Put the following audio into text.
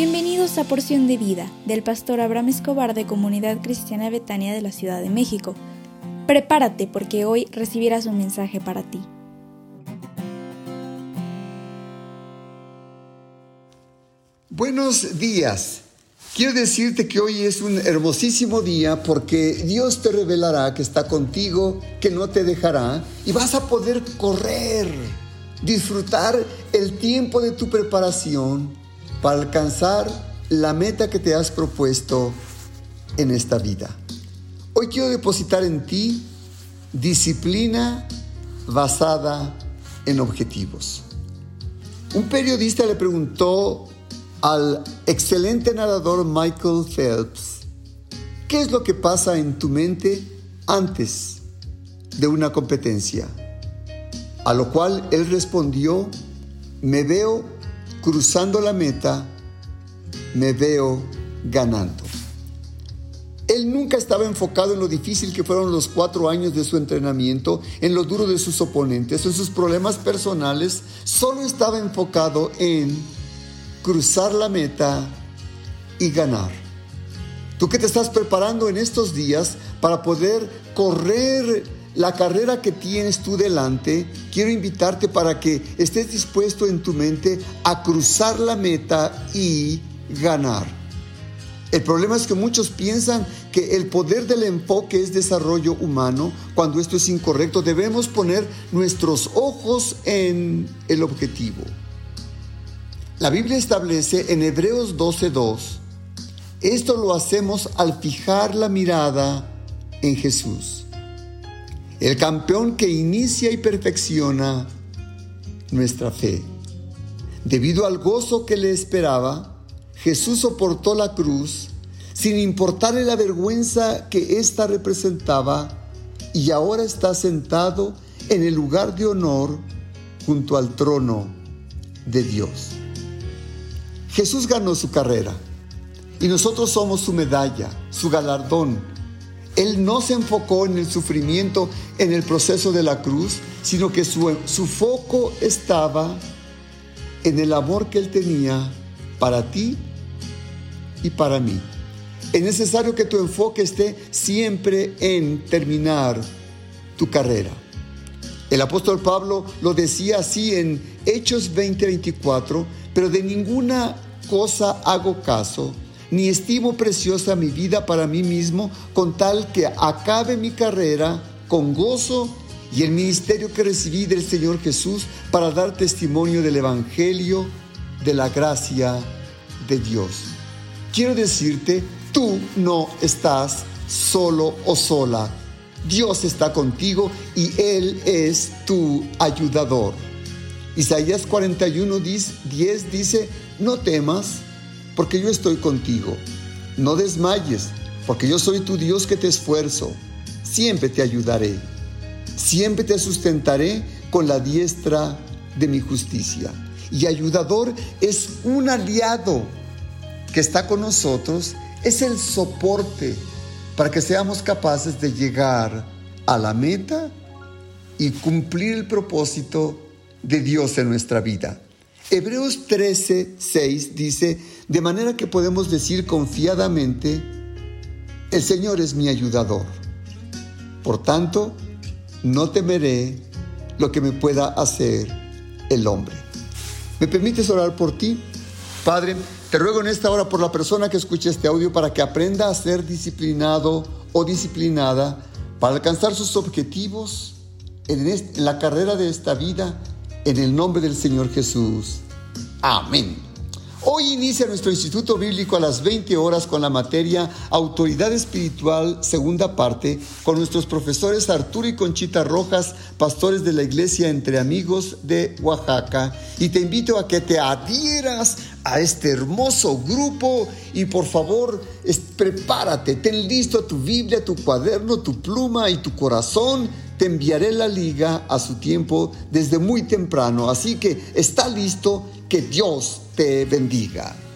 Bienvenidos a Porción de Vida del pastor Abraham Escobar de Comunidad Cristiana Betania de la Ciudad de México. Prepárate porque hoy recibirás un mensaje para ti. Buenos días. Quiero decirte que hoy es un hermosísimo día porque Dios te revelará que está contigo, que no te dejará y vas a poder correr, disfrutar el tiempo de tu preparación para alcanzar la meta que te has propuesto en esta vida. Hoy quiero depositar en ti disciplina basada en objetivos. Un periodista le preguntó al excelente nadador Michael Phelps, ¿qué es lo que pasa en tu mente antes de una competencia? A lo cual él respondió, me veo cruzando la meta, me veo ganando. Él nunca estaba enfocado en lo difícil que fueron los cuatro años de su entrenamiento, en lo duro de sus oponentes, en sus problemas personales, solo estaba enfocado en cruzar la meta y ganar. Tú que te estás preparando en estos días para poder correr la carrera que tienes tú delante, quiero invitarte para que estés dispuesto en tu mente a cruzar la meta y ganar. El problema es que muchos piensan que el poder del enfoque es desarrollo humano, cuando esto es incorrecto. Debemos poner nuestros ojos en el objetivo. La Biblia establece en Hebreos 12:2, esto lo hacemos al fijar la mirada en Jesús, el campeón que inicia y perfecciona nuestra fe. Debido al gozo que le esperaba, Jesús soportó la cruz sin importarle la vergüenza que ésta representaba y ahora está sentado en el lugar de honor junto al trono de Dios. Jesús ganó su carrera y nosotros somos su medalla, su galardón. Él no se enfocó en el sufrimiento en el proceso de la cruz, sino que su, su foco estaba en el amor que Él tenía para ti y para mí. Es necesario que tu enfoque esté siempre en terminar tu carrera. El apóstol Pablo lo decía así en Hechos 20:24, pero de ninguna cosa hago caso, ni estimo preciosa mi vida para mí mismo, con tal que acabe mi carrera con gozo y el ministerio que recibí del Señor Jesús para dar testimonio del Evangelio de la gracia de Dios. Quiero decirte, tú no estás solo o sola. Dios está contigo y Él es tu ayudador. Isaías 41, 10 dice, no temas, porque yo estoy contigo. No desmayes, porque yo soy tu Dios que te esfuerzo. Siempre te ayudaré. Siempre te sustentaré con la diestra de mi justicia. Y ayudador es un aliado que está con nosotros, es el soporte para que seamos capaces de llegar a la meta y cumplir el propósito de Dios en nuestra vida. Hebreos 13, 6 dice, de manera que podemos decir confiadamente, el Señor es mi ayudador. Por tanto, no temeré lo que me pueda hacer el hombre. ¿Me permites orar por ti? Padre, te ruego en esta hora por la persona que escucha este audio para que aprenda a ser disciplinado o disciplinada para alcanzar sus objetivos en, la carrera de esta vida en el nombre del Señor Jesús. Amén. Hoy inicia nuestro Instituto Bíblico a las 20 horas con la materia Autoridad Espiritual, segunda parte, con nuestros profesores Arturo y Conchita Rojas, pastores de la Iglesia Entre Amigos de Oaxaca. Y te invito a que te adhieras a este hermoso grupo y por favor prepárate, ten listo tu Biblia, tu cuaderno, tu pluma y tu corazón te enviaré la liga a su tiempo desde muy temprano. Así que está listo, que Dios te bendiga.